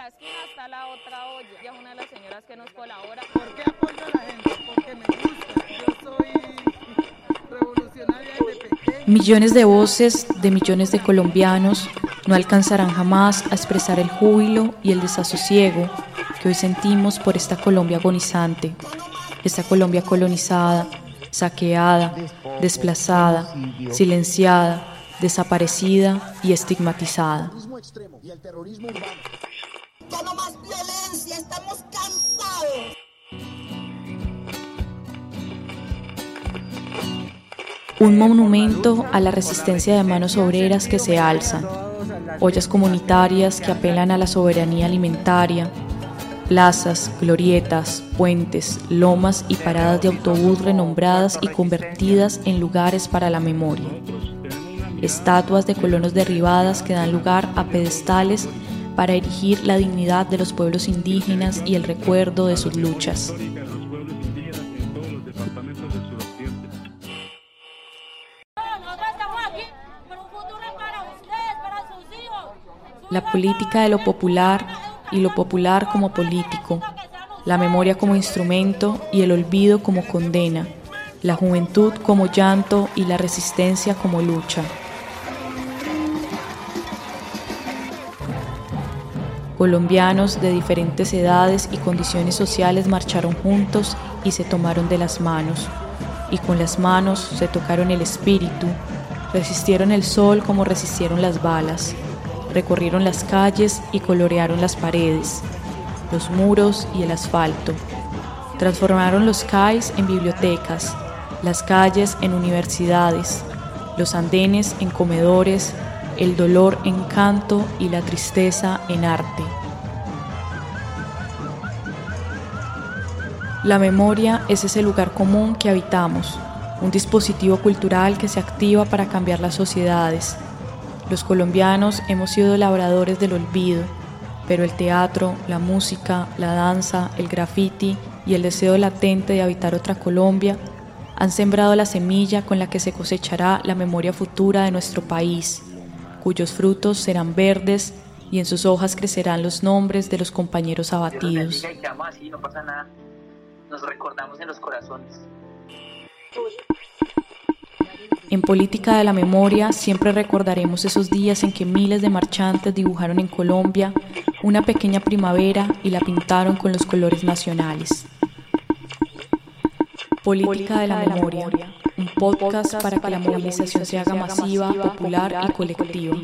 la esquina está la otra olla. Ella es una de las señoras que nos colabora. ¿Por qué apoyo a la gente? Porque me gusta. Yo soy revolucionaria desde pequeña. Millones de voces de millones de colombianos no alcanzarán jamás a expresar el júbilo y el desasosiego que hoy sentimos por esta Colombia agonizante, esta Colombia colonizada, saqueada, desplazada, silenciada, desaparecida y estigmatizada. No más violencia, estamos cansados. Un monumento a la resistencia de manos obreras que se alzan, ollas comunitarias que apelan a la soberanía alimentaria, plazas, glorietas, puentes, lomas y paradas de autobús renombradas y convertidas en lugares para la memoria. Estatuas de colonos derribadas que dan lugar a pedestales para erigir la dignidad de los pueblos indígenas y el recuerdo de sus luchas. La política de lo popular y lo popular como político, la memoria como instrumento y el olvido como condena, la juventud como llanto y la resistencia como lucha. Colombianos de diferentes edades y condiciones sociales marcharon juntos y se tomaron de las manos, y con las manos se tocaron el espíritu, resistieron el sol como resistieron las balas, recorrieron las calles y colorearon las paredes, los muros y el asfalto, transformaron los CAIs en bibliotecas, las calles en universidades, los andenes en comedores, el dolor en canto y la tristeza en arte. La memoria es ese lugar común que habitamos, un dispositivo cultural que se activa para cambiar las sociedades. Los colombianos hemos sido labradores del olvido, pero el teatro, la música, la danza, el graffiti y el deseo latente de habitar otra Colombia han sembrado la semilla con la que se cosechará la memoria futura de nuestro país cuyos frutos serán verdes y en sus hojas crecerán los nombres de los compañeros abatidos. Nos recordamos en los corazones. En política de la memoria siempre recordaremos esos días en que miles de marchantes dibujaron en Colombia una pequeña primavera y la pintaron con los colores nacionales. Política de la memoria un podcast para que la movilización se haga masiva, popular y colectiva.